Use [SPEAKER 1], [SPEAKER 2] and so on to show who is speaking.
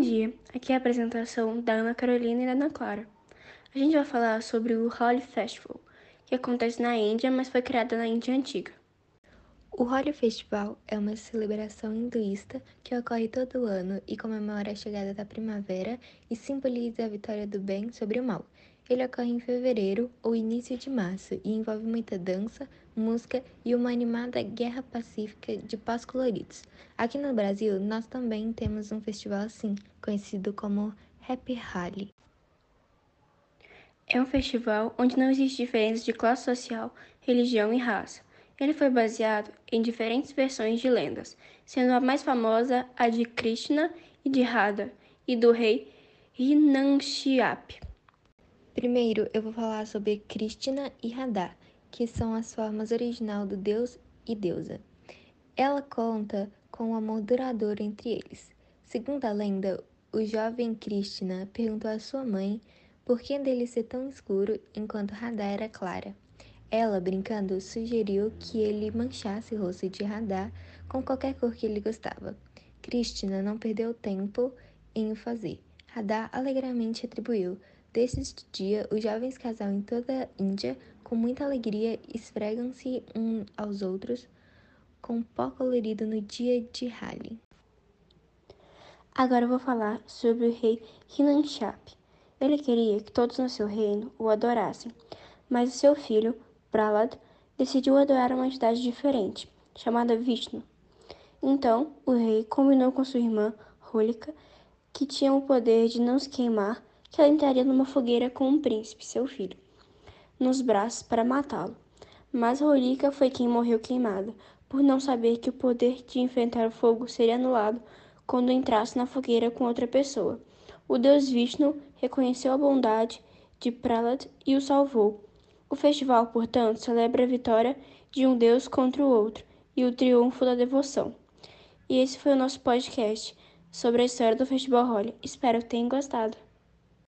[SPEAKER 1] dia, aqui é a apresentação da Ana Carolina e da Ana Clara. A gente vai falar sobre o Holi Festival, que acontece na Índia, mas foi criado na Índia Antiga.
[SPEAKER 2] O Holi Festival é uma celebração hinduísta que ocorre todo ano e comemora a chegada da primavera e simboliza a vitória do bem sobre o mal. Ele ocorre em fevereiro ou início de março e envolve muita dança, música e uma animada guerra pacífica de pós coloridos. Aqui no Brasil, nós também temos um festival assim, conhecido como Happy Holi.
[SPEAKER 1] É um festival onde não existe diferença de classe social, religião e raça. Ele foi baseado em diferentes versões de lendas, sendo a mais famosa a de Krishna e de Radha, e do rei Hinanxiap.
[SPEAKER 2] Primeiro, eu vou falar sobre Krishna e Radha, que são as formas original do deus e deusa. Ela conta com um amor duradouro entre eles. Segundo a lenda, o jovem Krishna perguntou à sua mãe por que dele ser tão escuro enquanto Radha era clara. Ela, brincando, sugeriu que ele manchasse o rosto de Radha com qualquer cor que ele gostava. Krishna não perdeu tempo em o fazer. Radha alegremente atribuiu, Desde dia, os jovens casal em toda a Índia, com muita alegria, esfregam-se uns aos outros com pó colorido no dia de Hali.
[SPEAKER 1] Agora vou falar sobre o rei Hinanchap. Ele queria que todos no seu reino o adorassem, mas o seu filho, Prahlad, decidiu adorar uma entidade diferente, chamada Vishnu. Então, o rei combinou com sua irmã, Holika, que tinha o poder de não se queimar que ela entraria numa fogueira com um príncipe, seu filho, nos braços para matá-lo. Mas Rolica foi quem morreu queimada, por não saber que o poder de enfrentar o fogo seria anulado quando entrasse na fogueira com outra pessoa. O deus Vishnu reconheceu a bondade de Prahlad e o salvou. O festival, portanto, celebra a vitória de um deus contra o outro e o triunfo da devoção. E esse foi o nosso podcast sobre a história do Festival Holi. Espero que tenham gostado.